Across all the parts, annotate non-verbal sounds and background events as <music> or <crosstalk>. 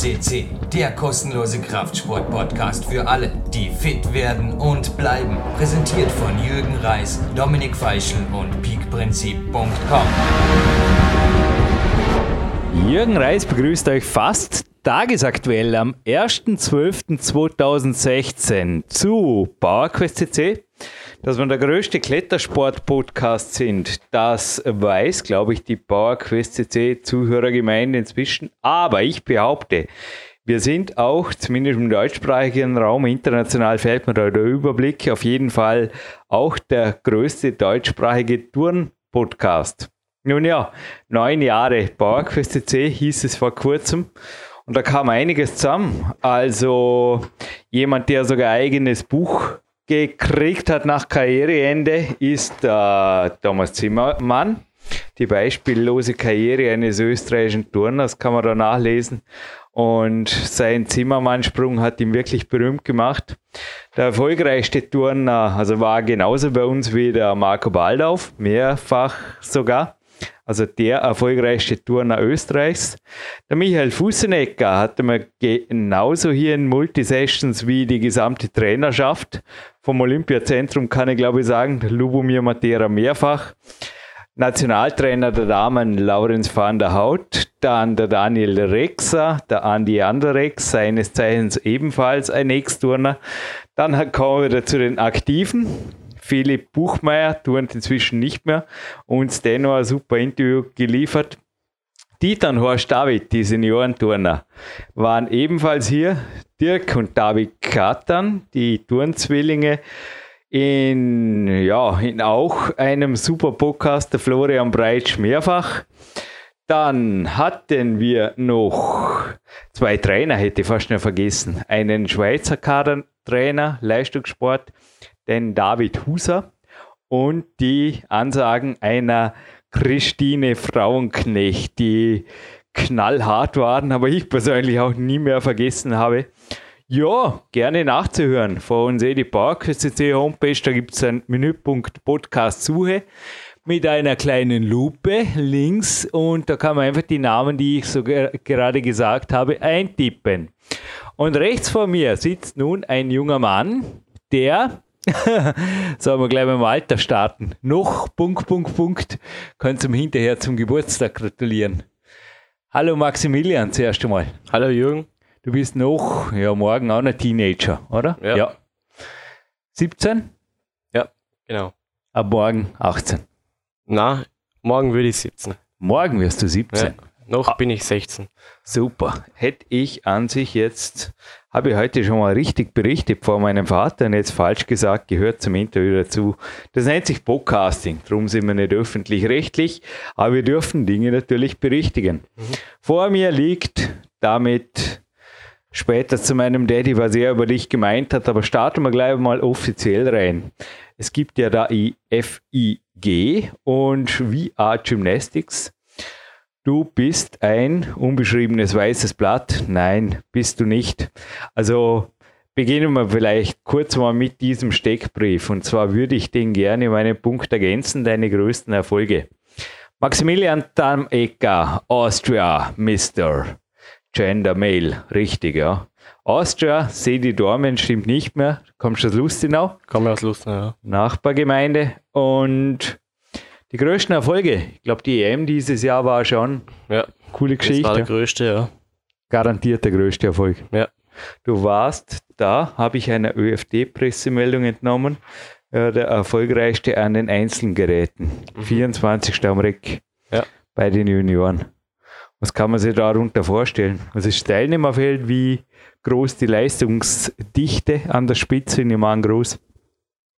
CC, der kostenlose Kraftsport-Podcast für alle, die fit werden und bleiben. Präsentiert von Jürgen Reis, Dominik Feischl und peakprinzip.com. Jürgen Reis begrüßt euch fast tagesaktuell am 1.12.2016 zu PowerQuest CC dass wir der größte Klettersport-Podcast sind, das weiß, glaube ich, die PowerQuest CC Zuhörergemeinde inzwischen. Aber ich behaupte, wir sind auch, zumindest im deutschsprachigen Raum, international fällt mir da der Überblick, auf jeden Fall auch der größte deutschsprachige Touren-Podcast. Nun ja, neun Jahre PowerQuest CC hieß es vor kurzem. Und da kam einiges zusammen. Also jemand, der sogar eigenes Buch gekriegt hat nach Karriereende, ist äh, Thomas Zimmermann. Die beispiellose Karriere eines österreichischen Turners kann man da nachlesen. Und sein Zimmermannsprung hat ihn wirklich berühmt gemacht. Der erfolgreichste Turner, also war genauso bei uns wie der Marco Baldauf, mehrfach sogar also der erfolgreichste Turner Österreichs. Der Michael Fussenecker hatte mir genauso hier in Multisessions wie die gesamte Trainerschaft vom Olympiazentrum, kann ich glaube ich sagen, Lubomir Matera mehrfach. Nationaltrainer der Damen Laurenz van der Haut, dann der Daniel Rexer, der Andi Anderex, seines Zeichens ebenfalls ein Ex-Turner. Dann kommen wir wieder zu den Aktiven. Philipp Buchmeier, turnt inzwischen nicht mehr, uns dennoch ein super Interview geliefert. Und Horst David, die Seniorenturner, waren ebenfalls hier. Dirk und David Katan, die Turnzwillinge, in, ja, in auch einem super Podcast, der Florian Breitsch mehrfach. Dann hatten wir noch zwei Trainer, hätte ich fast noch vergessen. Einen Schweizer Kadertrainer, Leistungssport, den David Huser und die Ansagen einer Christine Frauenknecht, die knallhart waren, aber ich persönlich auch nie mehr vergessen habe. Ja, gerne nachzuhören. Von eh die PowerQuest.cc Homepage, da gibt es einen Menüpunkt Podcast Suche mit einer kleinen Lupe links und da kann man einfach die Namen, die ich so gerade gesagt habe, eintippen. Und rechts vor mir sitzt nun ein junger Mann, der <laughs> Sollen wir gleich mit dem Alter starten. Noch, Punkt, Punkt, Punkt. Kannst du ihm hinterher zum Geburtstag gratulieren. Hallo Maximilian, zuerst einmal. Hallo Jürgen. Du bist noch, ja, morgen auch ein Teenager, oder? Ja. ja. 17? Ja, genau. Ab morgen 18? Na, morgen würde ich 17. Morgen wirst du 17? Ja. Noch ah, bin ich 16. Super. Hätte ich an sich jetzt, habe ich heute schon mal richtig berichtet vor meinem Vater und jetzt falsch gesagt, gehört zum Interview dazu. Das nennt sich Podcasting. Darum sind wir nicht öffentlich-rechtlich, aber wir dürfen Dinge natürlich berichtigen. Mhm. Vor mir liegt damit später zu meinem Daddy, was er über dich gemeint hat, aber starten wir gleich mal offiziell rein. Es gibt ja da FIG und VR Gymnastics. Du bist ein unbeschriebenes weißes Blatt. Nein, bist du nicht. Also beginnen wir vielleicht kurz mal mit diesem Steckbrief. Und zwar würde ich den gerne um einen Punkt ergänzen, deine größten Erfolge. Maximilian Damecker, Austria, Mr. Gender Male, richtig, ja. Austria, Sedi Dormen stimmt nicht mehr. Kommst du aus Lustenau? Komme aus Lustenau, ja. Nachbargemeinde. Und die größten Erfolge, ich glaube, die EM dieses Jahr war schon ja. coole Geschichte. Das war der größte, ja. Garantiert der größte Erfolg. Ja. Du warst da, habe ich eine ÖFD-Pressemeldung entnommen, äh, der erfolgreichste an den Einzelgeräten. Mhm. 24. am Reck ja. bei den Junioren. Was kann man sich darunter vorstellen? Was ist das Teilnehmerfeld? Wie groß die Leistungsdichte an der Spitze? Ich meine groß.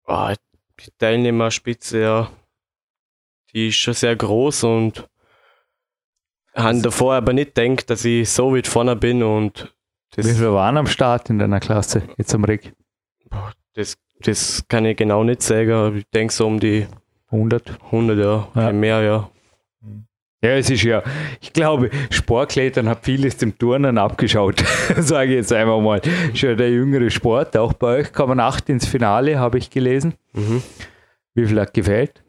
Oh, die Teilnehmerspitze, ja, die ist schon sehr groß und habe davor aber nicht gedacht, dass ich so weit vorne bin und das Wie viele waren am Start in deiner Klasse jetzt am Rick? Das, das kann ich genau nicht sagen, ich denke so um die 100. 100, ja, ja. mehr, ja. Ja, es ist ja, ich glaube, Sportklettern hat vieles dem Turnen abgeschaut, <laughs> sage ich jetzt einfach mal. Schon der jüngere Sport, auch bei euch kann man acht ins Finale, habe ich gelesen. Mhm. Wie viel hat gefällt?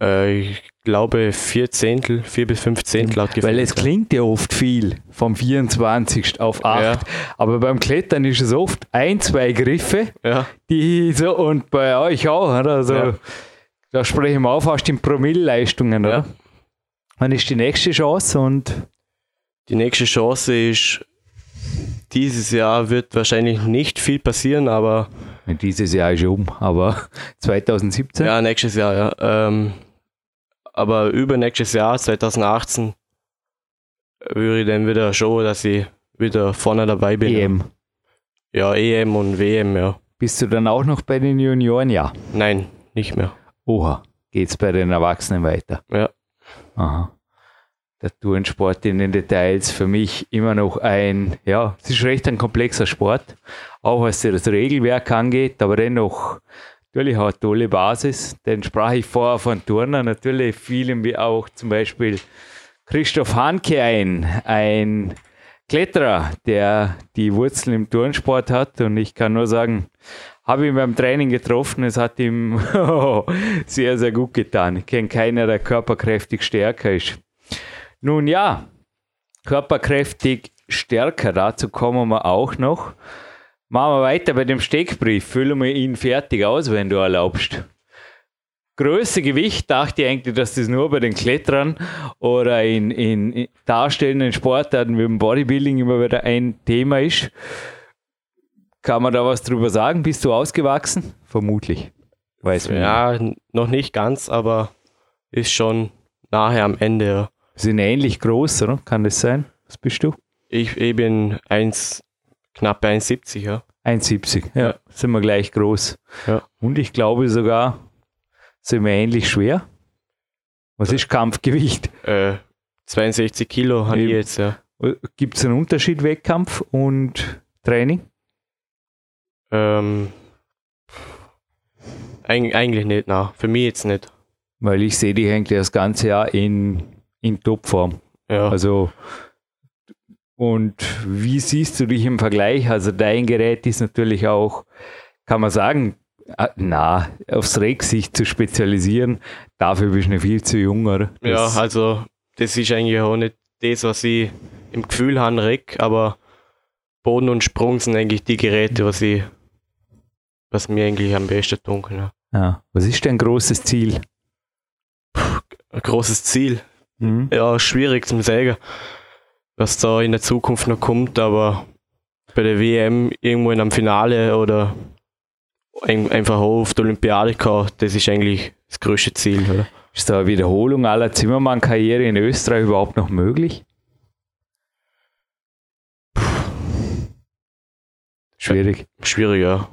Äh, ich glaube vier Zehntel, vier bis fünf Zehntel laut Weil es klingt ja oft viel vom 24. auf 8. Ja. Aber beim Klettern ist es oft ein, zwei Griffe, Ja, die so, und bei euch auch, oder? Also, Ja. Da sprechen wir auch fast in Promilleleistungen, oder? Wann ist die nächste Chance und die nächste Chance ist, dieses Jahr wird wahrscheinlich nicht viel passieren, aber dieses Jahr ist um, aber <laughs> 2017? ja, nächstes Jahr, ja. Ähm, aber übernächstes Jahr, 2018, würde ich dann wieder schauen, dass ich wieder vorne dabei bin. EM. Ja, EM und WM, ja. Bist du dann auch noch bei den Junioren? Ja. Nein, nicht mehr. Oha, geht's bei den Erwachsenen weiter? Ja. Aha. Der Tourensport in den Details für mich immer noch ein, ja, es ist recht ein komplexer Sport, auch was das Regelwerk angeht, aber dennoch natürlich auch eine tolle Basis. Denn sprach ich vorher von Turner, natürlich fielen wir auch zum Beispiel Christoph Hanke ein, ein Kletterer, der die Wurzeln im Turnsport hat und ich kann nur sagen, habe ihn beim Training getroffen, es hat ihm <laughs> sehr, sehr gut getan. Ich kenne keiner, der körperkräftig stärker ist. Nun ja, körperkräftig stärker, dazu kommen wir auch noch. Machen wir weiter bei dem Steckbrief. Füllen wir ihn fertig aus, wenn du erlaubst. Größe, Gewicht, dachte ich eigentlich, dass das nur bei den Kletterern oder in, in, in darstellenden Sportarten wie im Bodybuilding immer wieder ein Thema ist. Kann man da was drüber sagen? Bist du ausgewachsen? Vermutlich. Weiß man nicht. Ja, n- noch nicht ganz, aber ist schon nahe am Ende. Sind ähnlich groß, oder? Kann das sein? Was bist du? Ich, ich bin 1, knapp 1,70, ja. 1,70. Ja, Ja. sind wir gleich groß. Ja. Und ich glaube sogar, sind wir ähnlich schwer. Was ist Kampfgewicht? Äh, 62 Kilo habe ich jetzt, ja. Gibt es einen Unterschied Wettkampf und Training? Ähm, eig eigentlich nicht, na, für mich jetzt nicht. Weil ich sehe dich eigentlich das ganze Jahr in, in Topform. Ja, Also, und wie siehst du dich im Vergleich? Also, dein Gerät ist natürlich auch, kann man sagen, ah, na, aufs Reck sich zu spezialisieren, dafür bist du noch viel zu jung, oder? ja, Das- also das ist eigentlich auch nicht das, was ich im Gefühl habe, Reck, aber Boden und Sprung sind eigentlich die Geräte, was ich, was mir eigentlich am besten tun kann. Ja. ja. Was ist dein großes Ziel? Ein großes Ziel. Mhm. Ja, schwierig zum sagen, was da in der Zukunft noch kommt, aber bei der WM irgendwo in einem Finale oder ein, einfach auch auf der Olympiade kommen, das ist eigentlich das größte Ziel. Oder? Ist da eine Wiederholung aller Zimmermann-Karriere in Österreich überhaupt noch möglich? Schwierig. Schwierig, ja.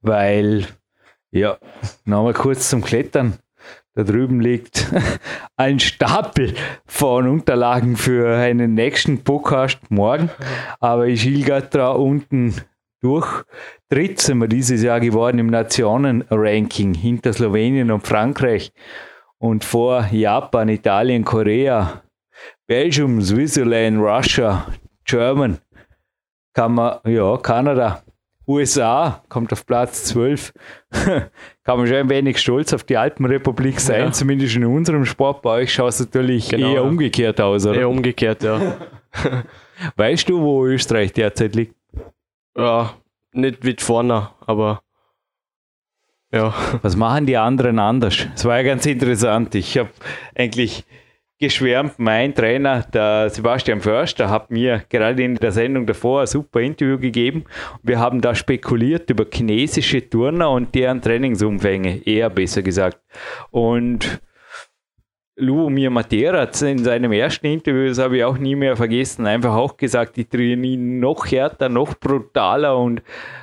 weil, ja, nochmal kurz zum Klettern. Da drüben liegt <laughs> ein Stapel von Unterlagen für einen nächsten Podcast morgen. Aber ich schiel grad da unten durch. Dritt sind wir dieses Jahr geworden im Nationenranking hinter Slowenien und Frankreich. Und vor Japan, Italien, Korea, Belgium, Switzerland, Russia, German, kann ja, Kanada, USA kommt auf Platz 12. <laughs> Kann man schon ein wenig stolz auf die Alpenrepublik sein, Ja. zumindest in unserem Sport. Bei euch schaut es natürlich Genau, eher ja. umgekehrt aus, oder? Eher umgekehrt, ja. <laughs> Weißt du, wo Österreich derzeit liegt? ja. Nicht weit vorne, aber ja. Was machen die anderen anders? Es war ja ganz interessant. Ich habe eigentlich geschwärmt, mein Trainer, der Sebastian Förster, hat mir gerade in der Sendung davor ein super Interview gegeben. Wir haben da spekuliert über chinesische Turner und deren Trainingsumfänge, eher besser gesagt. Und Lubomir Matera hat in seinem ersten Interview, das habe ich auch nie mehr vergessen, einfach auch gesagt, die trainieren noch härter, noch brutaler und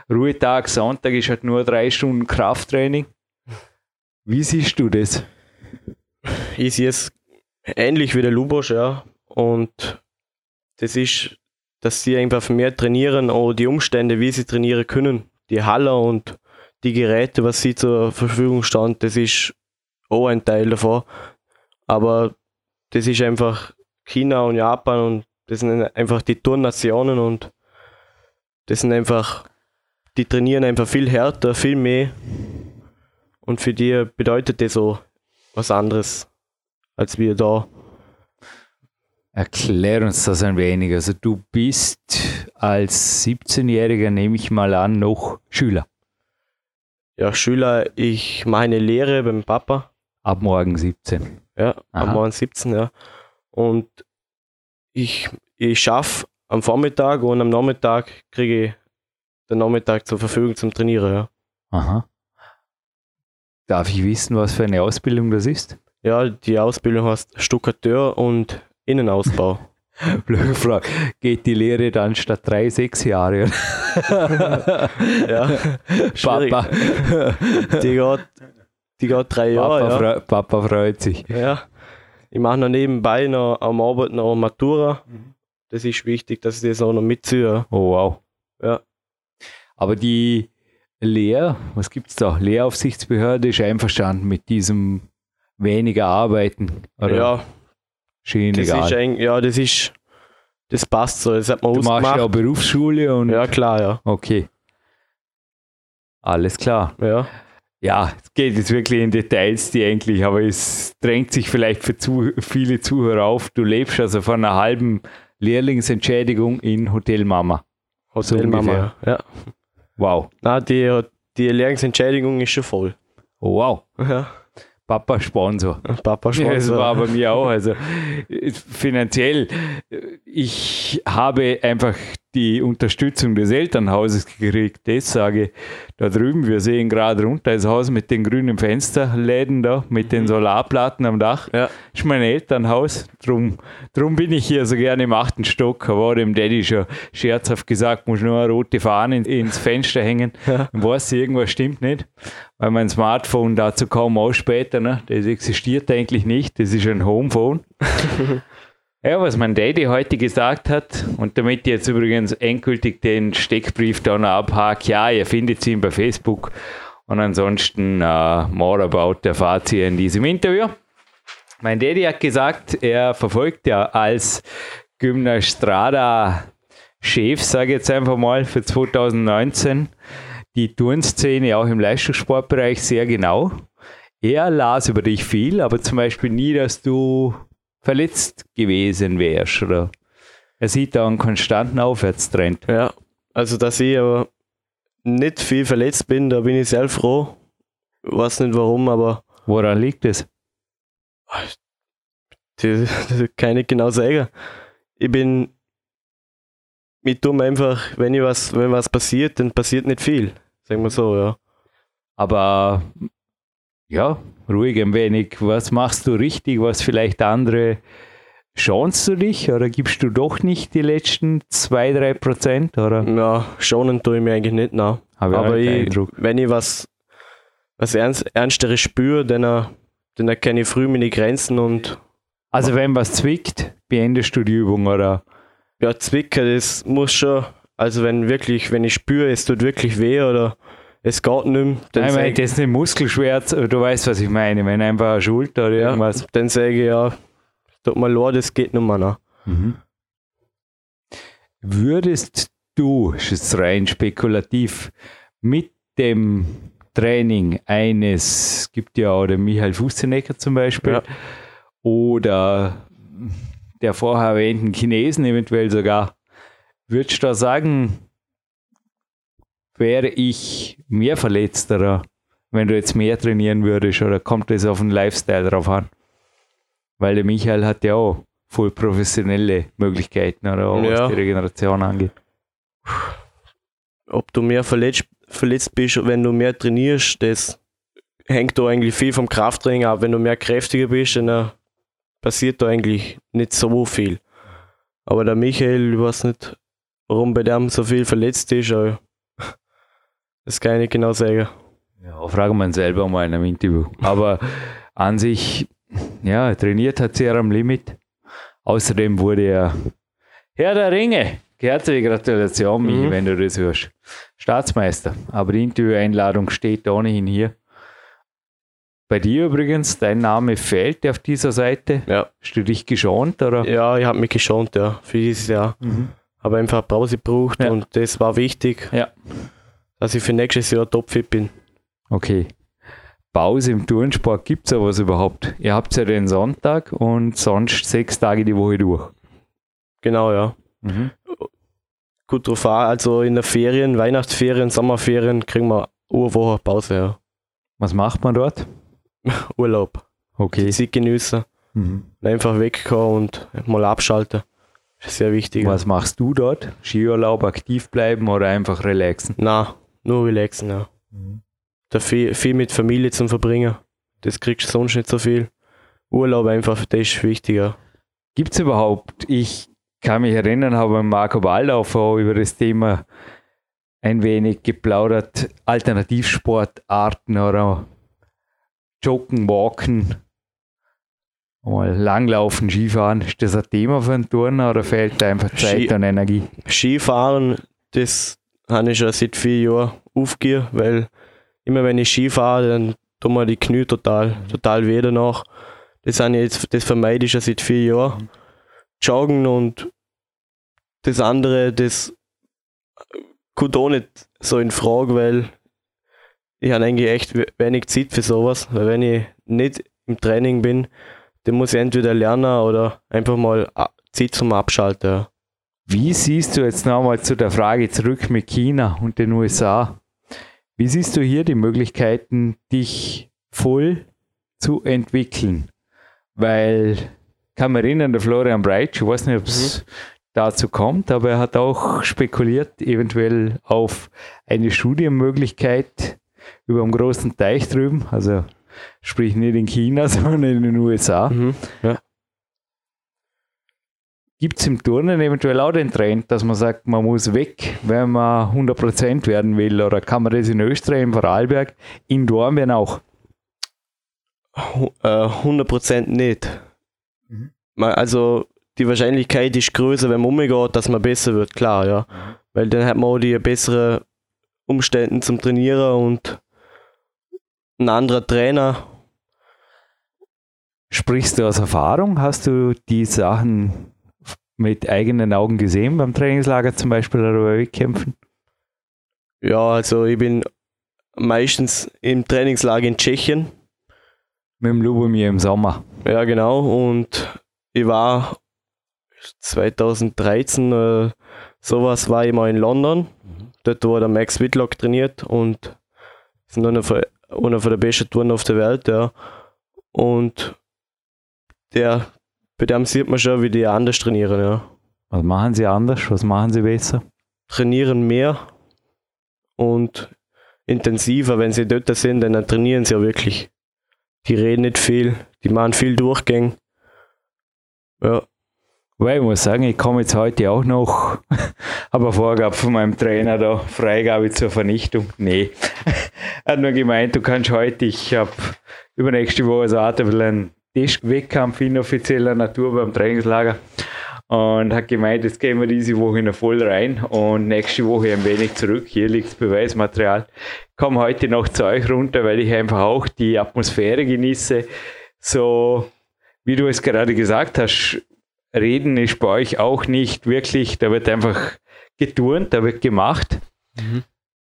Ruhetag, Sonntag ist halt nur drei Stunden Krafttraining. Wie siehst du das? Ich sehe es ähnlich wie der Lubosch, ja. Und das ist, dass sie einfach mehr trainieren und die Umstände, wie sie trainieren können, die Halle und die Geräte, was sie zur Verfügung stehen, das ist auch ein Teil davon. Aber das ist einfach China und Japan und das sind einfach die Turnnationen und das sind einfach, die trainieren einfach viel härter, viel mehr. Und für die bedeutet das so was anderes als wir da. Erklär uns das ein wenig. Also du bist als 17-Jähriger, nehme ich mal an, noch Schüler. Ja, Schüler, ich mache eine Lehre beim Papa. Ab morgen 17. Ja, Aha. am Morgen 17, ja. Und ich, ich schaffe am Vormittag und am Nachmittag kriege ich den Nachmittag zur Verfügung zum Trainieren, ja. Aha. Darf ich wissen, was für eine Ausbildung das ist? Ja, die Ausbildung heißt Stuckateur und Innenausbau. <laughs> Blöde Frage. Geht die Lehre dann statt drei, sechs Jahre? <laughs> ja. Papa, Die geht, die geht drei Jahre, Papa, ja. freu- Papa freut sich. ja. Ich mache noch nebenbei noch am Arbeit noch Matura. Das ist wichtig, dass ich das auch noch mitziehe. Oh wow. Ja. Aber die Lehr, was gibt's da? Lehraufsichtsbehörde ist einverstanden mit diesem weniger arbeiten. Oder Ja, Schien das egal. ist ein, ja, das ist, das passt so. Das hat man du machst ja auch ausgemacht. Berufsschule und Ja, klar, ja. okay. Alles klar. Ja, Ja, es geht jetzt wirklich in Details, die eigentlich, aber es drängt sich vielleicht für zu viele Zuhörer auf. Du lebst also von einer halben Lehrlingsentschädigung in Hotel Mama. So Hotelmama. ja. Wow. Na, die, die Lehrungsentschädigung ist schon voll. Oh, wow. Ja, Papa Sponsor. Papa Ja, das Sponsor. war bei mir auch. Also finanziell, ich habe einfach die Unterstützung des Elternhauses gekriegt. Das sage ich da drüben. Wir sehen gerade runter das Haus mit den grünen Fensterläden da, mit den Solarplatten am Dach. Ja. ist mein Elternhaus. Drum, drum bin ich hier so gerne im achten Stock. Aber dem Daddy schon scherzhaft gesagt, muss nur eine rote Fahne in- ins Fenster hängen. Ja. Dann weiß irgendwas stimmt nicht. Weil mein Smartphone dazu kaum ausspäter, ne? das existiert eigentlich nicht. Das ist ein Homephone. <laughs> ja, was mein Daddy heute gesagt hat, und damit ich jetzt übrigens endgültig den Steckbrief da noch abhake, ja, ihr findet ihn bei Facebook. Und ansonsten äh, more about erfahrt ihr in diesem Interview. Mein Daddy hat gesagt, er verfolgt ja als Gymnastrada-Chef, sage ich jetzt einfach mal, für 2019 die Turnszene auch im Leistungssportbereich sehr genau. Er las über dich viel, aber zum Beispiel nie, dass du verletzt gewesen wärst. Oder er sieht da einen konstanten Aufwärtstrend. Ja, also dass ich aber nicht viel verletzt bin, da bin ich sehr froh. Weiß nicht warum, aber Woran liegt es? das, das kann ich nicht genau sagen. Ich bin mit dumm einfach, wenn ich was, wenn was passiert, dann passiert nicht viel. Sagen wir so, ja. Aber ja, ruhig ein wenig. Was machst du richtig, was vielleicht andere schonst du dich? Oder gibst du doch nicht die letzten 2-3 Prozent? Oder? Ja, schonen tue ich mir eigentlich nicht auch aber den ich, wenn ich was, was ernst, Ernsteres spüre, dann, dann erkenne ich früh meine Grenzen und Also wenn was zwickt, beendest du die Übung oder? Ja, Zwicken, das muss schon, also wenn wirklich, wenn ich spüre, es tut wirklich weh oder es geht nicht mehr, dann Nein, mein, das ist nicht Muskelschmerz, du weißt, was ich meine. Wenn einfach eine Schulter oder ja, irgendwas. dann sage ich ja, tut mir leid, das geht nicht mehr. Ne? Mhm. Würdest du, das ist rein spekulativ, mit dem Training eines, es gibt ja auch den Michael Fustenecker zum Beispiel, Ja. oder der vorher erwähnten Chinesen eventuell sogar, würdest du da sagen, wäre ich mehr verletzt oder wenn du jetzt mehr trainieren würdest oder kommt das auf den Lifestyle drauf an? Weil der Michael hat ja auch voll professionelle Möglichkeiten oder auch Ja. was die Regeneration angeht. Ob du mehr verletzt, verletzt bist, wenn du mehr trainierst, das hängt da eigentlich viel vom Krafttraining ab. Wenn du mehr kräftiger bist, dann äh, passiert da eigentlich nicht so viel. Aber der Michael, ich weiß nicht, warum bei dem so viel verletzt ist, aber das kann ich nicht genau sagen. Ja, fragen wir ihn selber mal in einem Interview. Aber an sich, ja, er trainiert hat sehr am Limit. Außerdem wurde er Herr der Ringe. Herzliche Gratulation, Michi, Mhm. wenn du das hörst. Staatsmeister. Aber die Intervieweinladung steht ohnehin hier. Bei dir übrigens, dein Name fehlt auf dieser Seite. Ja, Hast du dich geschont? Oder? ja ich habe mich geschont, ja, für dieses Jahr. Mhm. Habe einfach Pause gebraucht Ja. und das war wichtig, Ja. Dass ich für nächstes Jahr topfit bin. Okay. Pause im Turnsport gibt es sowas überhaupt? Ihr habt ja den Sonntag und sonst sechs Tage die Woche durch. Genau, ja. Mhm. Gut drauf an. Also in der Ferien, Weihnachtsferien, Sommerferien kriegen wir eine Woche Pause, ja. Was macht man dort? <laughs> Urlaub. Okay. Zeit genießen. Mhm. Einfach wegkommen und mal abschalten. Das ist sehr wichtig. Was machst du dort? Skiurlaub, aktiv bleiben oder einfach relaxen? Na, nur relaxen, ja. Da viel, viel mit Familie zum Verbringen. Das kriegst du sonst nicht so viel. Urlaub einfach, das ist wichtiger. Gibt es überhaupt, ich kann mich erinnern, habe mit Marco Waldorf auch über das Thema ein wenig geplaudert, Alternativsportarten oder Joggen, Walken, mal Langlaufen, Skifahren. Ist das ein Thema für einen Turner oder fehlt da einfach Zeit Ski- und Energie? Skifahren, das habe ich schon seit vier Jahren aufgegeben, weil immer wenn ich Ski fahre, dann tun mir die Knie total, total weh danach. Das, jetzt, das vermeide ich schon seit vier Jahren. Joggen und das andere, das kommt auch nicht so in Frage, weil ich habe eigentlich echt we- wenig Zeit für sowas. Weil wenn ich nicht im Training bin, dann muss ich entweder lernen oder einfach mal a- Zeit zum Abschalten. Wie siehst du jetzt nochmal zu der Frage zurück mit China und den USA? Wie siehst du hier die Möglichkeiten, dich voll zu entwickeln? Weil, kann mich erinnern, der Florian Breitsch, ich weiß nicht, ob es dazu kommt, aber er hat auch spekuliert, eventuell auf eine Studienmöglichkeit über dem großen Teich drüben, also sprich nicht in China, <laughs> sondern in den USA. Mhm. Ja. Gibt es im Turnen eventuell auch den Trend, dass man sagt, man muss weg, wenn man 100% werden will? Oder kann man das in Österreich, im Vorarlberg, in Dornbirn auch? Hu- äh, 100% nicht. Mhm. Also die Wahrscheinlichkeit ist größer, wenn man umgeht, dass man besser wird, klar, ja. Weil dann hat man auch die besseren Umstände zum Trainieren und ein anderer Trainer. Sprichst du aus Erfahrung? Hast du die Sachen mit eigenen Augen gesehen beim Trainingslager zum Beispiel oder bei Wettkämpfen? Ja, also ich bin meistens im Trainingslager in Tschechien. Mit dem Lubomir im Sommer. Ja, genau. Und ich war 2013, äh, sowas, war ich mal in London. Dort, wo der Max Whitlock trainiert und ist einer von, einer von der besten Touren auf der Welt, ja. Und der, bei dem sieht man schon, wie die anders trainieren, ja. Was machen sie anders? Was machen sie besser? Trainieren mehr und intensiver. Wenn sie dort sind, dann trainieren sie ja wirklich. Die reden nicht viel, die machen viel Durchgänge. Ja. Weil ich muss sagen, ich komme jetzt heute auch noch, <laughs> aber Vorgabe von meinem Trainer da, Freigabe zur Vernichtung. Nee. <laughs> er hat nur gemeint, du kannst heute, ich habe übernächste Woche so ein bisschen einen Testwettkampf inoffizieller Natur beim Trainingslager und hat gemeint, jetzt gehen wir diese Woche noch voll rein und nächste Woche ein wenig zurück. Hier liegt das Beweismaterial. Komme heute noch zu euch runter, weil ich einfach auch die Atmosphäre genieße. So, wie du es gerade gesagt hast, Reden ist bei euch auch nicht wirklich, da wird einfach geturnt, da wird gemacht.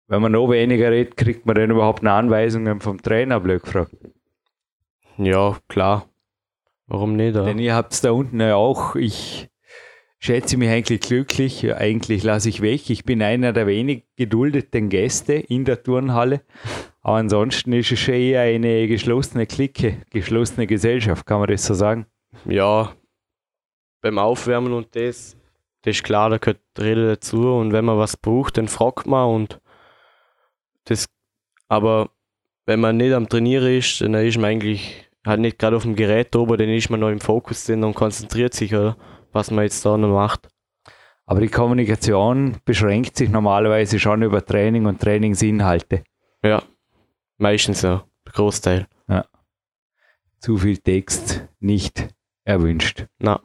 Wenn man noch weniger redet, kriegt man dann überhaupt eine Anweisungen vom Trainer, blöd gefragt. Ja, klar. Warum nicht? Denn ihr habt es da unten ja auch, ich schätze mich eigentlich glücklich, eigentlich lasse ich weg. Ich bin einer der wenig geduldeten Gäste in der Turnhalle. Aber ansonsten ist es schon eher eine geschlossene Clique, geschlossene Gesellschaft, kann man das so sagen? ja, beim Aufwärmen und das, das ist klar, da gehört Rede dazu und wenn man was braucht, dann fragt man und das, aber wenn man nicht am Trainieren ist, dann ist man eigentlich halt nicht gerade auf dem Gerät oben, dann ist man noch im Fokus drin und konzentriert sich, oder, was man jetzt da noch macht. Aber die Kommunikation beschränkt sich normalerweise schon über Training und Trainingsinhalte. Ja, meistens ja, der Großteil. Zu viel Text nicht erwünscht. Na,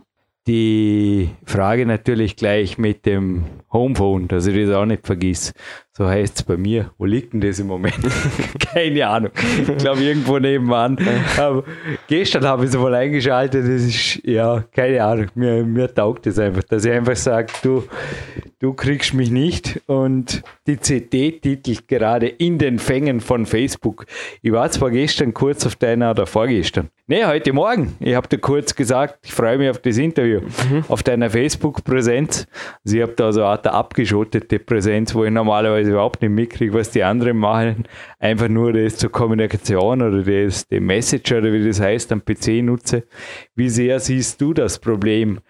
Die Frage natürlich gleich mit dem Homephone, dass ich das auch nicht vergiss. So heißt es bei mir. Wo liegt denn das im Moment? <laughs> Keine Ahnung. Ich glaube irgendwo nebenan. Aber gestern habe ich es wohl eingeschaltet. Das ist, ja, keine Ahnung. Mir, mir taugt es einfach, dass ich einfach sage, du, du kriegst mich nicht und die CD titelt gerade in den Fängen von Facebook. Ich war zwar gestern kurz auf deiner oder vorgestern. Nee, heute Morgen. Ich habe dir kurz gesagt, ich freue mich auf das Interview, mhm. auf deiner Facebook-Präsenz. Also ich habe da so eine Art abgeschottete Präsenz, wo ich normalerweise überhaupt nicht mitkriege, was die anderen machen. Einfach nur das zur Kommunikation oder das, den Messenger oder wie das heißt, am PC nutze. Wie sehr siehst du das Problem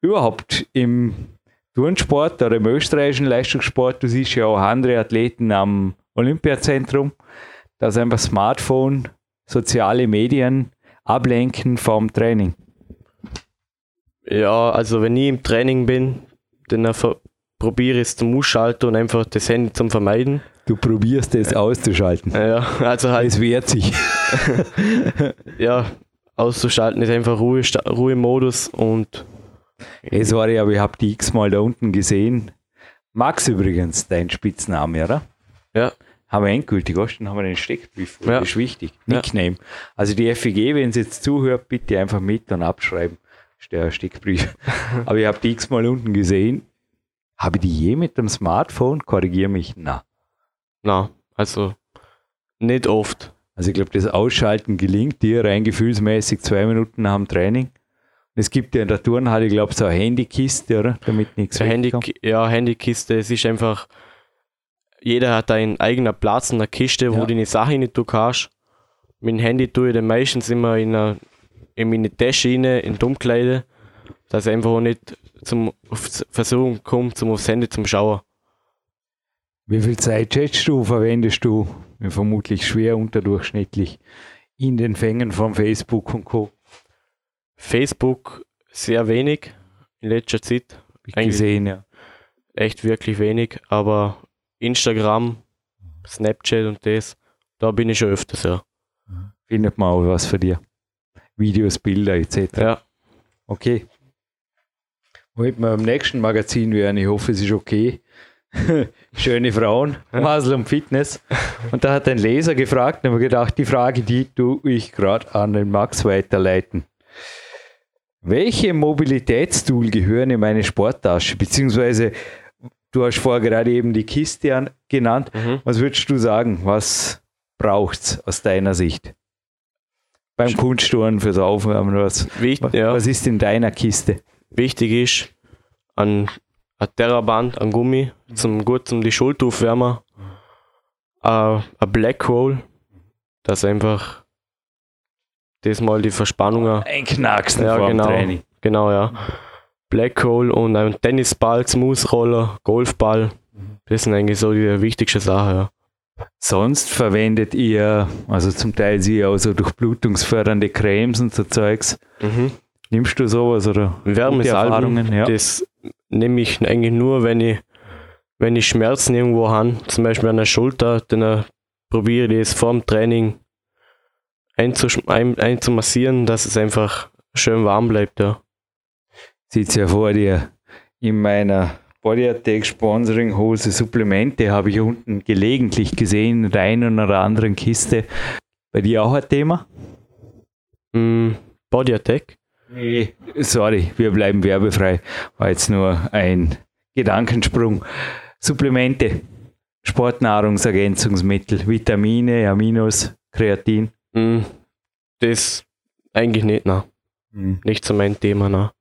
überhaupt im Turnsport oder im österreichischen Leistungssport? Du siehst ja auch andere Athleten am Olympiazentrum, dass einfach Smartphone, soziale Medien ablenken vom Training? Ja, also wenn ich im Training bin, dann probiere ich es zum Ausschalten und einfach das Handy zum Vermeiden. Du probierst es auszuschalten. Ja, also halt. Es wehrt sich. <laughs> ja, auszuschalten ist einfach Ruhe, Ruhemodus und. Hey, sorry, aber ich habe die x-mal da unten gesehen. Max übrigens, dein Spitzname, oder? Ja haben wir endgültig, hast, dann haben wir den Steckbrief. Ja. Das ist wichtig. Nickname. Ja. Also die FEG, wenn sie jetzt zuhört, bitte einfach mit und abschreiben. Das ist der Steckbrief. <laughs> Aber ich habe die x-mal unten gesehen. Habe ich die je mit dem Smartphone? Korrigiere mich. Na. Na, also nicht oft. Also ich glaube, das Ausschalten gelingt dir rein gefühlsmäßig zwei Minuten nach dem Training. Es gibt ja in der Turnhalle, ich glaube, so eine Handykiste, oder? Damit nichts Handy, Ja, Handykiste. Es ist einfach jeder hat einen eigenen Platz in der Kiste, wo ja. du deine Sachen nicht tun kannst. Mit dem Handy tue ich dann meistens immer in, eine, in meine Tasche rein, in die Umkleide, dass ich einfach auch nicht zum Versuchen kommt, zum aufs Handy zum Schauen. Wie viel Zeit schätzt du, verwendest du, vermutlich schwer unterdurchschnittlich, in den Fängen von Facebook und Co.? Facebook sehr wenig in letzter Zeit. Ich gesehen, ja. Echt wirklich wenig, aber Instagram, Snapchat und das, da bin ich schon öfters, ja. Findet man auch was für dir. Videos, Bilder etc. Ja. Okay. Wollten wir am nächsten Magazin werden, ich hoffe, es ist okay. <laughs> Schöne Frauen, Masel und Fitness. Und da hat ein Leser gefragt, und haben wir gedacht, die Frage, die tue ich gerade an den Max weiterleiten. Welche Mobilitätstool gehören in meine Sporttasche? Beziehungsweise Du hast vorher gerade eben die Kiste an, genannt. Mhm. Was würdest du sagen? Was braucht es aus deiner Sicht? Beim Kunsttouren fürs Aufwärmen, was, Wichtig, ja. was ist in deiner Kiste? Wichtig ist ein, ein Terraband, ein Gummi, zum gut zum die Schulter aufwärmen. Ein, ein Black Roll, das einfach das mal die Verspannungen einknackst ja, vor genau, Training. Genau, ja. Black Hole und ein Tennisball, Smoothroller, Golfball. Das sind eigentlich so die wichtigsten Sachen. Ja. Sonst verwendet ihr, also zum Teil sie auch so durchblutungsfördernde Cremes und so Zeugs. Mhm. Nimmst du sowas oder Wärmesalben? Ja. Das nehme ich eigentlich nur, wenn ich, wenn ich Schmerzen irgendwo habe, zum Beispiel an der Schulter, dann probiere ich es vor dem Training einzumassieren, dass es einfach schön warm bleibt. Ja sitze ja vor dir in meiner Body Attack Sponsoring Hose Supplemente habe ich unten gelegentlich gesehen, in der einen oder anderen Kiste. Bei dir auch ein Thema? Mm, Body Attack? Nee, sorry, wir bleiben werbefrei. War jetzt nur ein Gedankensprung. Supplemente, Sportnahrungsergänzungsmittel, Vitamine, Aminos, Kreatin. Mm, das eigentlich nicht, ne? Mm. Nicht so mein Thema, ne?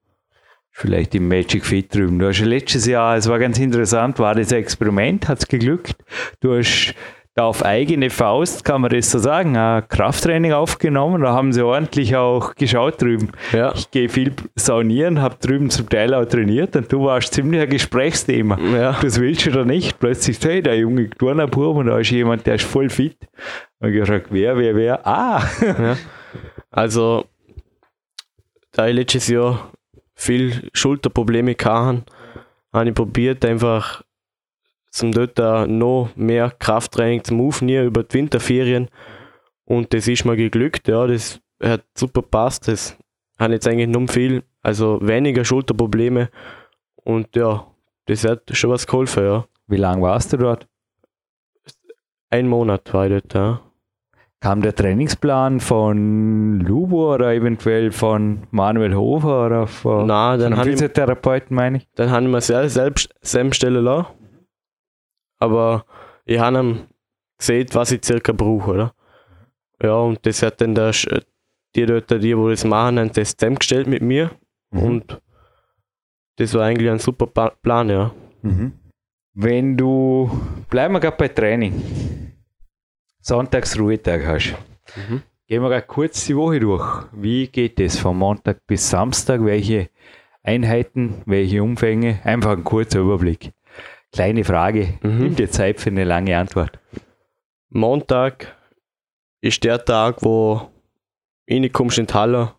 vielleicht im Magic Fit drüben. Du hast letztes Jahr, es war ganz interessant, war das Experiment, hat es geglückt. Du hast da auf eigene Faust, kann man das so sagen, ein Krafttraining aufgenommen. Da haben sie ordentlich auch geschaut drüben. Ja. Ich gehe viel saunieren, habe drüben zum Teil auch trainiert und du warst ziemlich ein Gesprächsthema. Ja. Das willst du da nicht. Plötzlich, hey, der junge Turnerbub und da ist jemand, der ist voll fit. Und ich gefragt, wer, wer, wer? Ah! Ja. Also, da ich letztes Jahr viel Schulterprobleme gehabt habe ich probiert, einfach zum dort noch mehr Krafttraining zu aufnehmen über die Winterferien. Und das ist mir geglückt, ja, das hat super passt. Das hat jetzt eigentlich nur viel, also weniger Schulterprobleme. Und ja, das hat schon was geholfen, ja. Wie lange warst du dort? Ein Monat war ich dort, ja. Kam der Trainingsplan von Lubo oder eventuell von Manuel Hofer oder von, Nein, dann von einem Physiotherapeuten, meine ich? dann habe ich mir sehr selbst zusammenstellen lassen. Aber ich habe ihm gesehen, was ich circa brauche, oder? Ja, und das hat dann der, die dort, die, die das machen, haben das zusammengestellt mit mir. Mhm. Und das war eigentlich ein super Plan, ja. Mhm. Wenn du, bleiben wir gerade bei Training, Sonntags Ruhetag hast, Mhm. gehen wir gerade kurz die Woche durch. Wie geht es von Montag bis Samstag? Welche Einheiten, welche Umfänge? Einfach ein kurzer Überblick. Kleine Frage, Mhm. nimm dir Zeit für eine lange Antwort. Montag ist der Tag, wo reinkommst in die Halle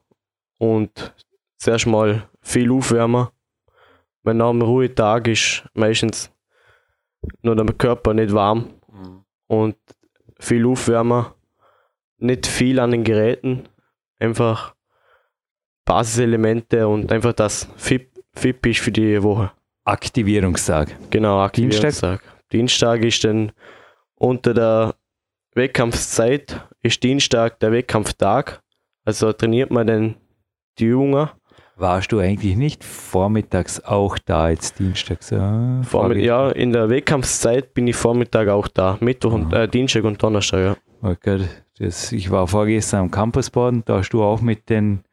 und zuerst mal viel aufwärmen. Weil nach dem Ruhetag ist meistens nur der Körper nicht warm und viel aufwärmen. Nicht viel an den Geräten, einfach Basiselemente und einfach das fit, fit bist für die Woche. Aktivierungstag. Genau, Dienstag? Dienstag. Dienstag ist dann unter der Wettkampfzeit, ist Dienstag der Wettkampftag. Also trainiert man dann die Übungen. Warst du eigentlich nicht vormittags auch da jetzt Dienstags? Ja, Vormitt ja, in der Wettkampfzeit bin ich Vormittag auch da. Mittwoch und Ah. äh, Dienstag und Donnerstag, ja. Okay, das, ich war vorgestern am Campusbaden, da hast du auch mit den,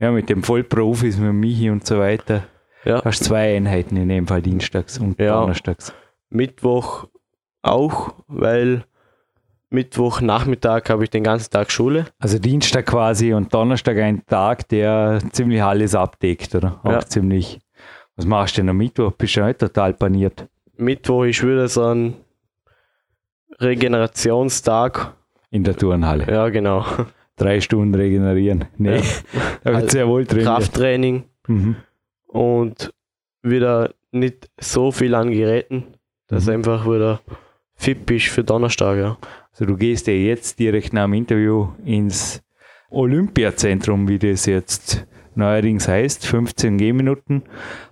ja, mit den Vollprofis, mit Michi und so weiter, ja. hast zwei Einheiten in dem Fall dienstags und Ja. donnerstags. Mittwoch auch, weil Mittwoch Nachmittag habe ich den ganzen Tag Schule. Also Dienstag quasi und Donnerstag ein Tag, der ziemlich alles abdeckt, oder? Auch Ja. ziemlich. Was machst du denn am Mittwoch? Bist du nicht total paniert Mittwoch ist wieder so ein Regenerationstag. in der Turnhalle? Ja, genau. Drei Stunden regenerieren. Nee, da wird sehr wohl trainiert. Krafttraining. Mhm. Und wieder nicht so viel an Geräten, dass Mhm. einfach wieder fit bist für Donnerstag. Ja. Also du gehst ja jetzt direkt nach dem Interview ins Olympiazentrum, wie das jetzt neuerdings heißt, 15 Gehminuten,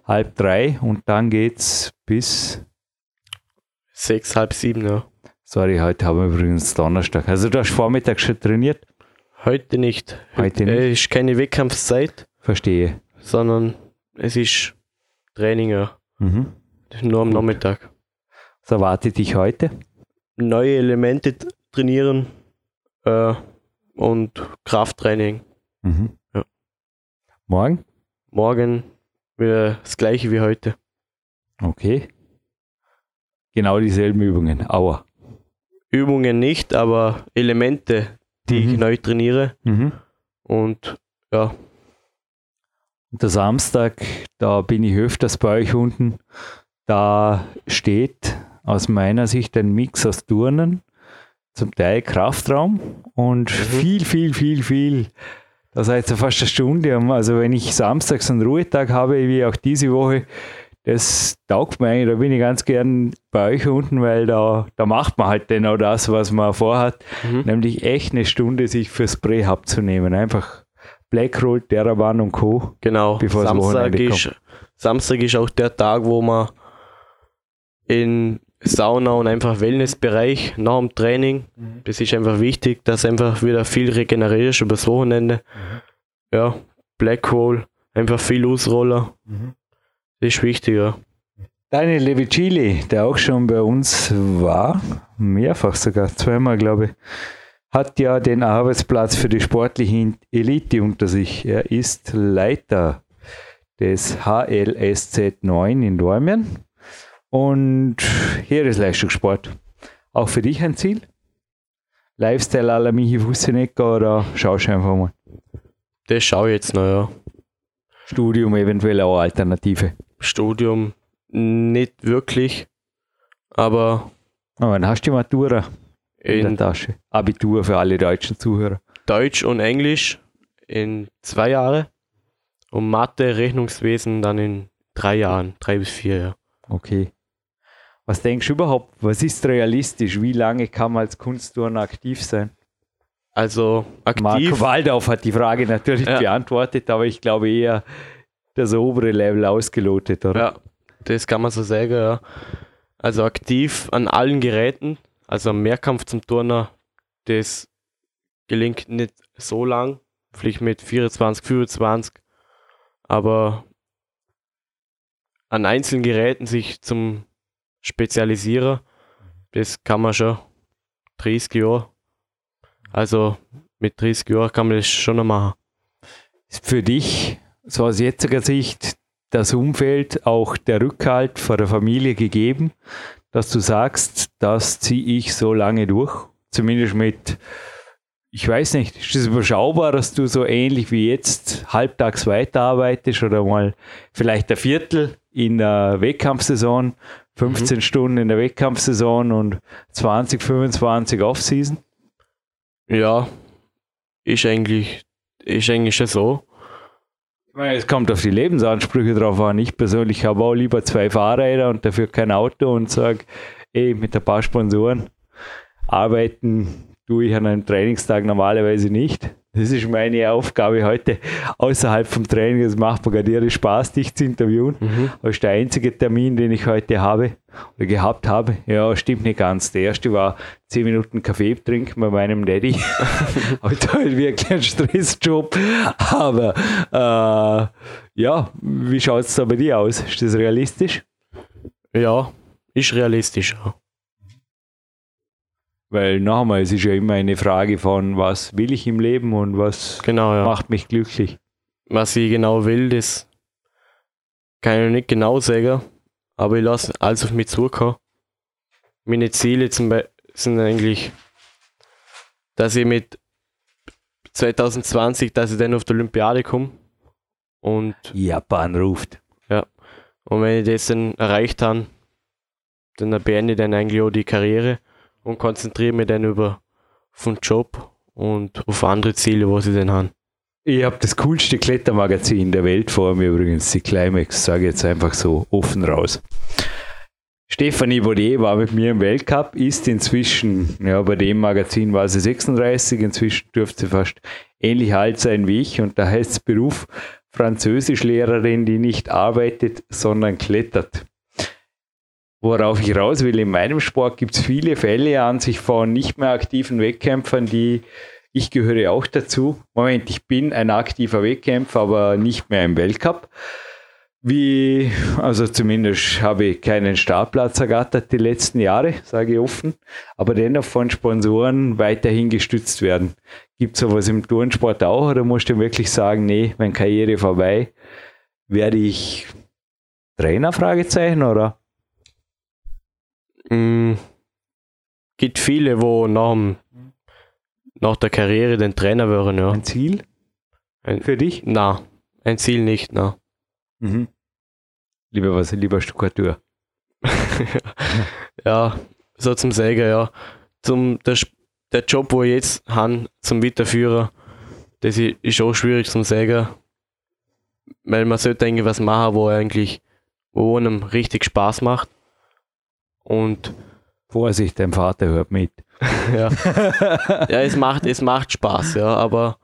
halb drei und dann geht's bis, Sechs, halb sieben, ja. sorry, heute haben wir übrigens Donnerstag. Also du hast Vormittag schon trainiert? Heute nicht. Heute äh, ist keine Wettkampfzeit, Verstehe. sondern es ist Training, ja. Mhm. Nur am Gut. Nachmittag. Was erwartet dich heute? Neue Elemente trainieren äh, und Krafttraining. Mhm. Ja. Morgen? Morgen wieder das gleiche wie heute. Okay. Genau dieselben Übungen. Aua. Übungen nicht, aber Elemente, die ich Mhm. neu trainiere. Mhm. Und ja, der Samstag, da bin ich öfters bei euch unten. Da steht aus meiner Sicht ein Mix aus Turnen, zum Teil Kraftraum und viel, viel, viel, viel. Da seid ihr fast eine Stunde. Also wenn ich samstags einen Ruhetag habe, wie auch diese Woche, das taugt mir eigentlich, da bin ich ganz gern bei euch unten, weil da, da macht man halt genau das, was man vorhat, Mhm. nämlich echt eine Stunde sich fürs Prähab zu nehmen. Einfach Blackroll, Terraban und Co. Genau, Bevor das Samstag ist, Samstag ist auch der Tag, wo man in Sauna und einfach Wellnessbereich nach dem Training, das ist einfach wichtig, dass einfach wieder viel regenerierst übers Wochenende. Ja, Blackhole, einfach viel Ausroller, das ist wichtig, ja. Daniel Levicili, der auch schon bei uns war, mehrfach sogar, zweimal glaube ich, hat ja den Arbeitsplatz für die sportliche Elite unter sich. Er ist Leiter des HLSZ 9 in Dormien und Heeresleistungssport. Auch für dich ein Ziel? Lifestyle la Michi Fussenecker oder schaust du einfach mal? Das schaue ich jetzt noch, ja. Studium eventuell auch Alternative. Studium nicht wirklich, aber Aber dann hast du die Matura in, in der Tasche. Abitur für alle deutschen Zuhörer. Deutsch und Englisch in zwei Jahre und Mathe, Rechnungswesen dann in drei Jahren, drei bis vier Jahre. Okay. Was denkst du überhaupt? Was ist realistisch? Wie lange kann man als Kunstturner aktiv sein? Also aktiv, Marco Waldorf hat die Frage natürlich Ja. beantwortet, aber ich glaube eher das obere Level ausgelotet, oder? ja, das kann man so sagen, ja. Also aktiv an allen Geräten, also am Mehrkampf zum Turner, das gelingt nicht so lang, vielleicht mit 24, 25, aber an einzelnen Geräten sich zum Spezialisieren, das kann man schon 30 Jahre. Also mit 30 Jahren kann man das schon noch machen. Ist für dich, so aus jetziger Sicht, das Umfeld, auch der Rückhalt von der Familie gegeben, dass du sagst, das ziehe ich so lange durch? Zumindest mit, ich weiß nicht, ist es überschaubar, dass du so ähnlich wie jetzt halbtags weiterarbeitest oder mal vielleicht ein Viertel in der Wettkampfsaison, 15 mhm. Stunden in der Wettkampfsaison und 20, 25 Offseason? Ja, ist eigentlich, ist eigentlich schon so. Es kommt auf die Lebensansprüche drauf an. Ich persönlich habe auch lieber zwei Fahrräder und dafür kein Auto und sage, ey, mit ein paar Sponsoren arbeiten tue ich an einem Trainingstag normalerweise nicht. Das ist meine Aufgabe heute außerhalb vom Training. Es macht mir gerade Spaß, dich zu interviewen. Mhm. Das ist der einzige Termin, den ich heute habe oder gehabt habe. Ja, stimmt nicht ganz. Der erste war 10 Minuten Kaffee trinken bei meinem Daddy. <laughs> heute halt wirklich ein Stressjob. Aber äh, ja, wie schaut es da bei dir aus? Ist das realistisch? Ja, ist realistisch. Ja. Weil nochmal, es ist ja immer eine Frage von, was will ich im Leben und was genau, ja. macht mich glücklich. Was ich genau will, das kann ich nicht genau sagen, aber ich lasse alles auf mich zukommen. Meine Ziele zum Beispiel sind eigentlich, dass ich mit 2020, dass ich dann auf die Olympiade komme. Und Japan ruft. Ja. Und wenn ich das dann erreicht habe, dann beende ich dann eigentlich auch die Karriere und konzentriere mich dann über vom Job und auf andere Ziele, was ich dann habe. Ich habe das coolste Klettermagazin der Welt vor mir übrigens, die Climax, sage ich jetzt einfach so offen raus. Stefanie Baudet war mit mir im Weltcup, ist inzwischen, ja, bei dem Magazin war sie 36, inzwischen dürfte sie fast ähnlich alt sein wie ich und da heißt es Beruf Französischlehrerin, die nicht arbeitet, sondern klettert. Worauf ich raus will, in meinem Sport gibt es viele Fälle an sich von nicht mehr aktiven Wettkämpfern, die ich gehöre auch dazu. Moment, ich bin ein aktiver Wettkämpfer, aber nicht mehr im Weltcup. Wie, also zumindest habe ich keinen Startplatz ergattert die letzten Jahre, sage ich offen, aber dennoch von Sponsoren weiterhin gestützt werden. Gibt es sowas im Turnsport auch oder musst du wirklich sagen, nee, meine Karriere vorbei, werde ich Trainer, Fragezeichen, oder? Mm, gibt viele, wo nach, nach der Karriere den Trainer wären, ja. Ein Ziel? Ein, Für dich? Na, ein Ziel nicht, na. Mhm. Lieber was, lieber Stuckatur. <laughs> ja, so zum Sagen, ja. Zum, der, der Job, wo ich jetzt habe, zum Weiterführen, das ist auch schwierig zum Sagen. Weil man sollte eigentlich was machen, wo eigentlich, wo einem richtig Spaß macht. Und Vorsicht, dein Vater hört mit. <laughs> ja. ja, es macht, es macht Spaß, ja, aber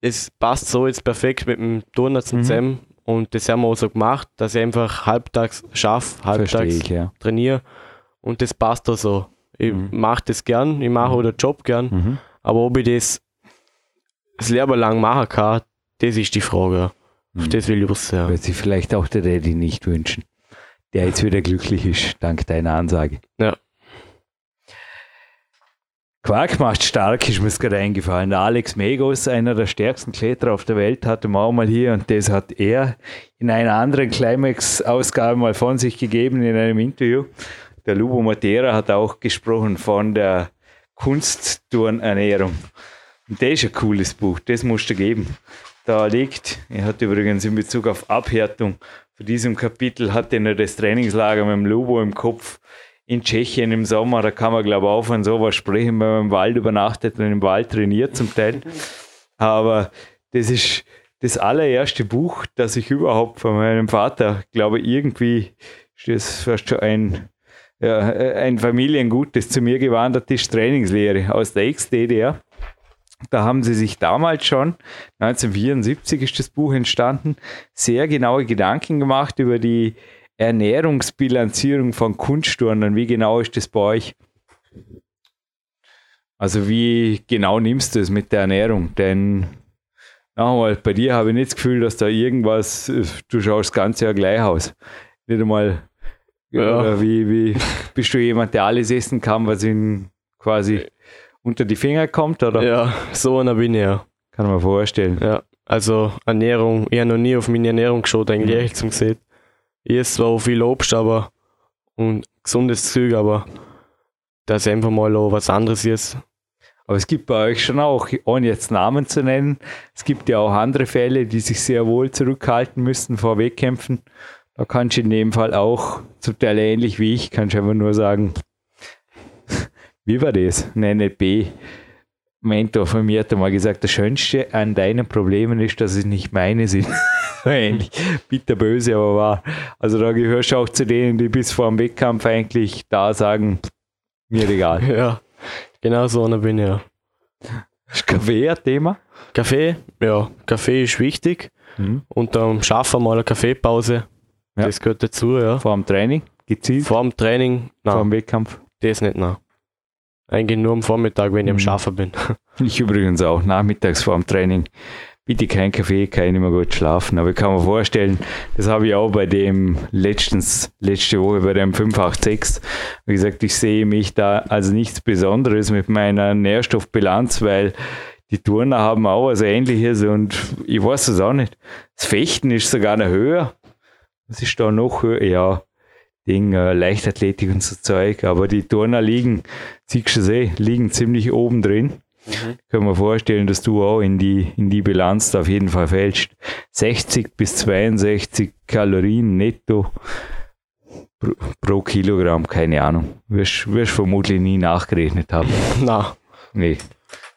es passt so jetzt perfekt mit dem Turner zusammen mhm. und das haben wir auch so gemacht, dass ich einfach halbtags schaffe, halbtags ich, ja. trainiere und das passt auch so. Ich mhm. mache das gern, ich mache mhm. auch den Job gern, mhm. aber ob ich das das Leben lang machen kann, das ist die Frage. Mhm. das will ich was sagen. Wird sich vielleicht auch der Daddy nicht wünschen der jetzt wieder glücklich ist, dank deiner Ansage. Ja. Quark macht stark, ist mir gerade eingefallen. Der Alex Megos, einer der stärksten Kletterer auf der Welt, hatte wir auch mal hier und das hat er in einer anderen Climax-Ausgabe mal von sich gegeben in einem Interview. Der Lubo Matera hat auch gesprochen von der Kunstturnernährung. Und das ist ein cooles Buch, das musst du geben. Da liegt, er hat übrigens in Bezug auf Abhärtung zu diesem Kapitel hatte noch das Trainingslager mit dem Lubo im Kopf in Tschechien im Sommer. Da kann man, glaube ich, auch von sowas sprechen, wenn man im Wald übernachtet und im Wald trainiert zum Teil. Aber das ist das allererste Buch, das ich überhaupt von meinem Vater, glaube irgendwie, ist das fast schon ein, ja, ein Familiengut, das zu mir gewandert ist, Trainingslehre aus der Ex-DDR. Da haben sie sich damals schon, 1974 ist das Buch entstanden, sehr genaue Gedanken gemacht über die Ernährungsbilanzierung von Kunstturnern. Wie genau ist das bei euch? Also wie genau nimmst du es mit der Ernährung? Denn nochmal, bei dir habe ich nicht das Gefühl, dass da irgendwas, du schaust das ganze Jahr gleich aus. Nicht einmal, Ja. wie, wie bist du jemand, der alles essen kann, was ihm quasi unter die Finger kommt, oder? Ja, so einer bin ich ja. Kann man vorstellen. Ja, also Ernährung, ich habe noch nie auf meine Ernährung geschaut, eigentlich Mhm. ehrlich zum gesehen. Ich esse zwar auch viel Obst, aber und gesundes Zeug, aber dass ich einfach mal auch was anderes ist. Aber es gibt bei euch schon auch, ohne jetzt Namen zu nennen, es gibt ja auch andere Fälle, die sich sehr wohl zurückhalten müssen vor Wettkämpfen. Da kannst du in dem Fall auch, zum Teil ähnlich wie ich, kannst du einfach nur sagen, wie war das? Ein NLP. Mentor von mir hat einmal gesagt, das Schönste an deinen Problemen ist, dass es nicht meine sind. <laughs> Ähnlich. Bitterböse, aber wahr. Also da gehörst du auch zu denen, die bis vor dem Wettkampf eigentlich da sagen, mir egal. <laughs> Ja, genau so einer bin ich ja. Ist Kaffee ein Thema? Kaffee, ja, Kaffee ist wichtig. Mhm. Und dann schaffen mal eine Kaffeepause. Ja. Das gehört dazu, ja. Vor dem Training? Gezielt? Vor dem Training, Vor dem nein, Wettkampf? das nicht, nein. Eigentlich nur am Vormittag, wenn ich am Mhm. Schaffen bin. <laughs> Ich übrigens auch, nachmittags vor dem Training. Bitte kein Kaffee, kann ich nicht mehr gut schlafen. Aber ich kann mir vorstellen, das habe ich auch bei dem letztens, letzte Woche bei dem 586. Wie gesagt, ich sehe mich da als nichts Besonderes mit meiner Nährstoffbilanz, weil die Turner haben auch was ähnliches und ich weiß es auch nicht. Das Fechten ist sogar noch höher. Was ist da noch höher? Ja, Ding, äh, Leichtathletik und so Zeug. Aber die Turner liegen, siehst du eh, liegen ziemlich oben drin. Können wir vorstellen, dass du auch in die, in die Bilanz da auf jeden Fall fällst. 60 bis 62 Kalorien netto pro, pro Kilogramm, keine Ahnung. Wirst, wirst vermutlich nie nachgerechnet haben. <laughs> na, Nee.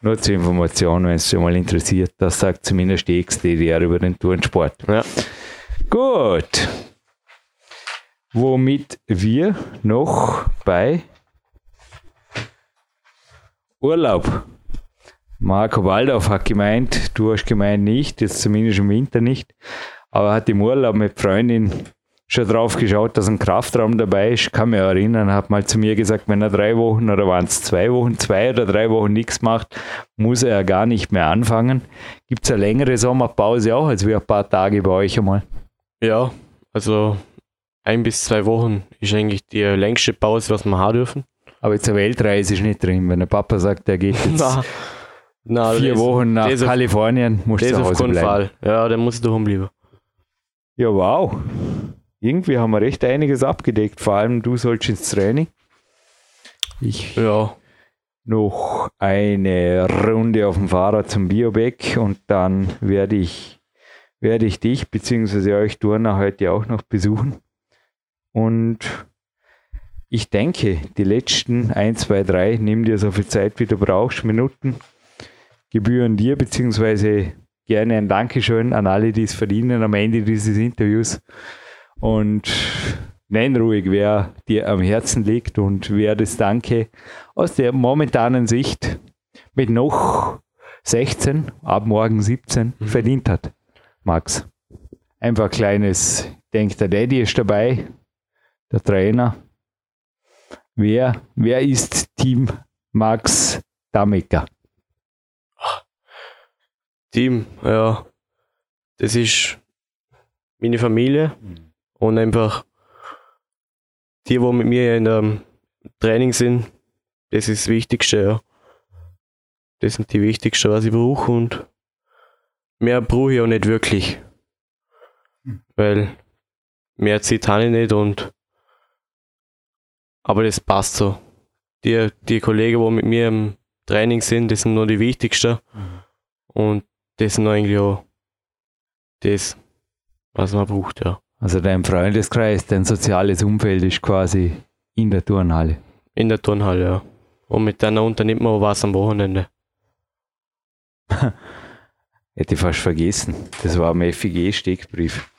Nur zur Information, wenn es dich mal interessiert. Das sagt zumindest die XDDR über den Turnsport. ja. Gut. Womit wir noch bei Urlaub. Marco Waldorf hat gemeint, du hast gemeint nicht, jetzt zumindest im Winter nicht, aber hat im Urlaub mit Freundin schon drauf geschaut, dass ein Kraftraum dabei ist. Kann mich erinnern, hat mal zu mir gesagt, wenn er drei Wochen oder waren es zwei Wochen, zwei oder drei Wochen nichts macht, muss er gar nicht mehr anfangen. Gibt es eine längere Sommerpause auch, als wir ein paar Tage bei euch einmal? Ja, also ein bis zwei Wochen ist eigentlich die längste Pause, was wir haben dürfen. Aber jetzt eine Weltreise ist nicht drin. Wenn der Papa sagt, er geht jetzt <laughs> Na, na, vier Wochen nach auf- Kalifornien, muss Das zu auf Hause keinen bleiben. Fall. Ja, dann muss ich daheim bleiben. Ja, wow. Irgendwie haben wir recht einiges abgedeckt. Vor allem du sollst ins Training. Ich Ja, noch eine Runde auf dem Fahrrad zum Biobeck und dann werde ich, werde ich dich bzw. euch Turner heute auch noch besuchen. Und ich denke, die letzten 1, 2, 3, nimm dir so viel Zeit, wie du brauchst, Minuten, gebühren dir bzw. gerne ein Dankeschön an alle, die es verdienen am Ende dieses Interviews. Und nenn ruhig, wer dir am Herzen liegt und wer das Danke aus der momentanen Sicht mit noch 16, ab morgen 17 Mhm. verdient hat. Max. Einfach ein kleines, denkt der Daddy ist dabei, der Trainer. Wer, wer ist Team Max Damecker? Team, ja. Das ist meine Familie und einfach die, die mit mir in dem Training sind, das ist das Wichtigste, ja. Das sind die wichtigsten, was ich brauche und mehr brauche ich auch nicht wirklich. Weil mehr Zeit habe ich nicht und aber das passt so. Die, die Kollegen, die mit mir im Training sind, das sind nur die wichtigsten und das sind eigentlich auch das, was man braucht, ja. Also dein Freundeskreis, dein soziales Umfeld ist quasi in der Turnhalle. In der Turnhalle, ja. Und mit denen unternimmt man auch was am Wochenende. <laughs> Hätte ich fast vergessen. Das war am FIG-Steckbrief.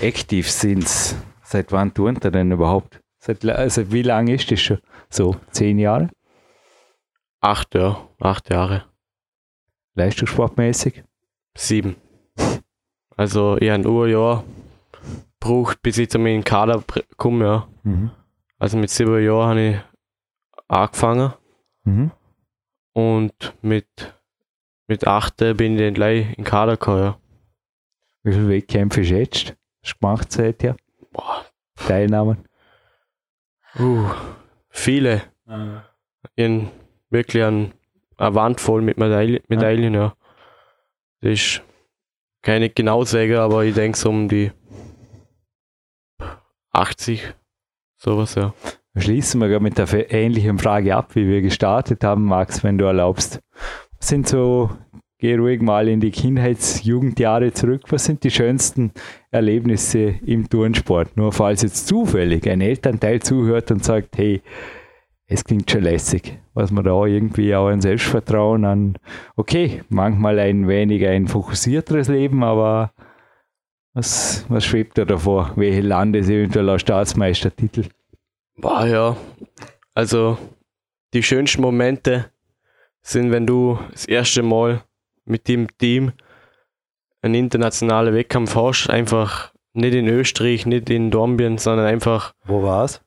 Aktiv sind's. Seit wann turnt er denn überhaupt? Seit, seit wie lange ist das schon? So, zehn Jahre? Acht, ja. Acht Jahre. Leistungssportmäßig? Sieben. Also, ich habe ein Urjahr gebraucht, bis ich zu meinem Kader komme, ja. Mhm. Also mit sieben Jahren habe ich angefangen Mhm. Und mit, mit 8 bin ich dann gleich in den Kader gekommen. Ja. Wie viele Wettkämpfe du jetzt? Hast du gemacht seither? Boah. Teilnahmen? Uh, viele. Ich hab wirklich ein, eine Wand voll mit Medaillen, Medaillen ja. Das ist, kann ich nicht genau sagen, aber ich denke so um die 80, sowas, ja. Schließen wir mit der ähnlichen Frage ab, wie wir gestartet haben, Max, wenn du erlaubst. Was sind so, geh ruhig mal in die Kindheits-, Jugendjahre zurück. Was sind die schönsten Erlebnisse im Turnsport? Nur falls jetzt zufällig ein Elternteil zuhört und sagt, hey, es klingt schon lässig, was man da irgendwie auch an Selbstvertrauen an, okay, manchmal ein wenig ein fokussierteres Leben, aber was, was schwebt da davor? Welche Landes eventuell auch Staatsmeistertitel? Boah, ja. Also, die schönsten Momente sind, wenn du das erste Mal mit dem Team einen internationalen Wettkampf hast. Einfach nicht in Österreich, nicht in Dornbirn, sondern einfach Wo war's?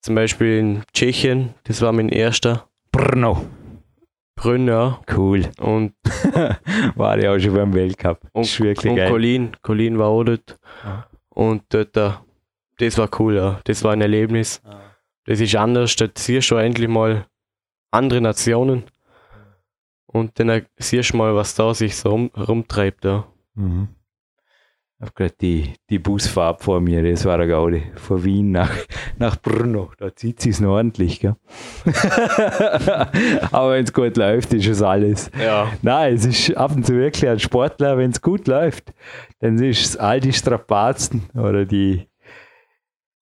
zum Beispiel in Tschechien. Das war mein erster. Brno. Brünn, ja. Cool. Und, <laughs> War ja auch schon beim Weltcup. und, ist wirklich und geil. Colin. Colin war auch dort. Ja. Und dort, äh, das war cool, ja. Das war ein Erlebnis. Das ist anders. Dort siehst du endlich mal andere Nationen. Und dann siehst du mal, was da sich so rum, rumtreibt. Ja. Mhm. Ich habe gerade die, die Busfahrt vor mir, das war eine Gaudi. Von Wien nach, nach Brno. Da zieht es noch ordentlich, gell? <laughs> Aber wenn es gut läuft, ist es alles. ja. Nein, es ist ab und zu wirklich ein Sportler, wenn es gut läuft, dann ist es all die Strapazen oder die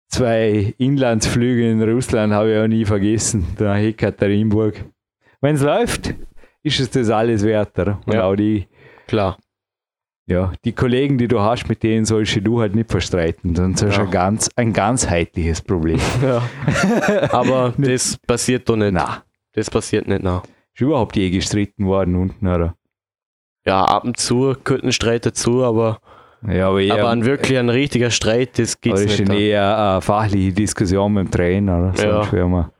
zwei Inlandsflüge in Russland habe ich auch nie vergessen, nach Ekaterinburg. Wenn es läuft, ist es das alles wert. Oder? Und Ja. auch die, Klar. Ja, die Kollegen, die du hast, mit denen sollst du halt nicht verstreiten. Sonst hast du Ja. ein, ganz, ein ganzheitliches Problem. <laughs> Ja. <laughs> Aber das passiert doch nicht. Na, Das passiert nicht, na. ist überhaupt je gestritten worden unten, oder? Ja, ab und zu ein Streit dazu, aber, Ja, aber eher, aber ein wirklich ein richtiger Streit, das ist nicht. dann da. eher eine fachliche Diskussion mit dem Trainer, oder? Ja. Wären wir-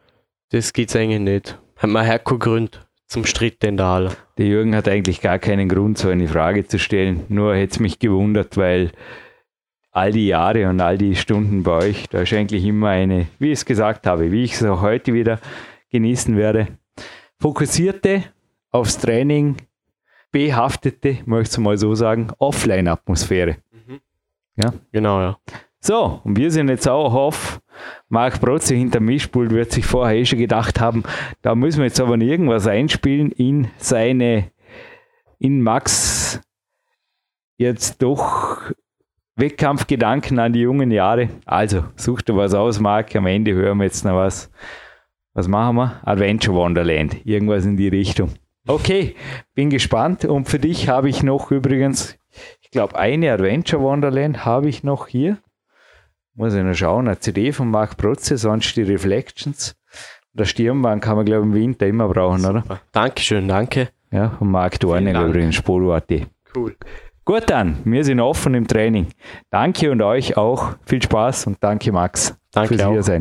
Das gibt's eigentlich nicht. Hat man hergegründet zum Streit in der Halle. Der Jürgen hat eigentlich gar keinen Grund, so eine Frage zu stellen. Nur hätte es mich gewundert, weil all die Jahre und all die Stunden bei euch, da ist eigentlich immer eine, wie ich es gesagt habe, wie ich es auch heute wieder genießen werde, fokussierte, aufs Training behaftete, möchte ich mal so sagen, Offline-Atmosphäre. Genau, ja. So, und wir sind jetzt auch auf. Marc Protze hinter Mischpult wird sich vorher eh schon gedacht haben, da müssen wir jetzt aber irgendwas einspielen in seine, in Max jetzt doch Wettkampfgedanken an die jungen Jahre. Also, such dir was aus, Marc. Am Ende hören wir jetzt noch was. Was machen wir? Adventure Wonderland. Irgendwas in die Richtung. Okay, bin gespannt. Und für dich habe ich noch übrigens, ich glaube, eine Adventure Wonderland habe ich noch hier. Muss ich noch schauen, eine CD von Marc Protze, sonst die Reflections. Der Stirnband kann man, glaube ich, im Winter immer brauchen, oder? Dankeschön, danke. Ja, von Marc Dank. übrigens, Spolo.at. Cool. Gut dann, wir sind offen im Training. Danke und euch auch. Viel Spaß und danke Max Danke fürs auch.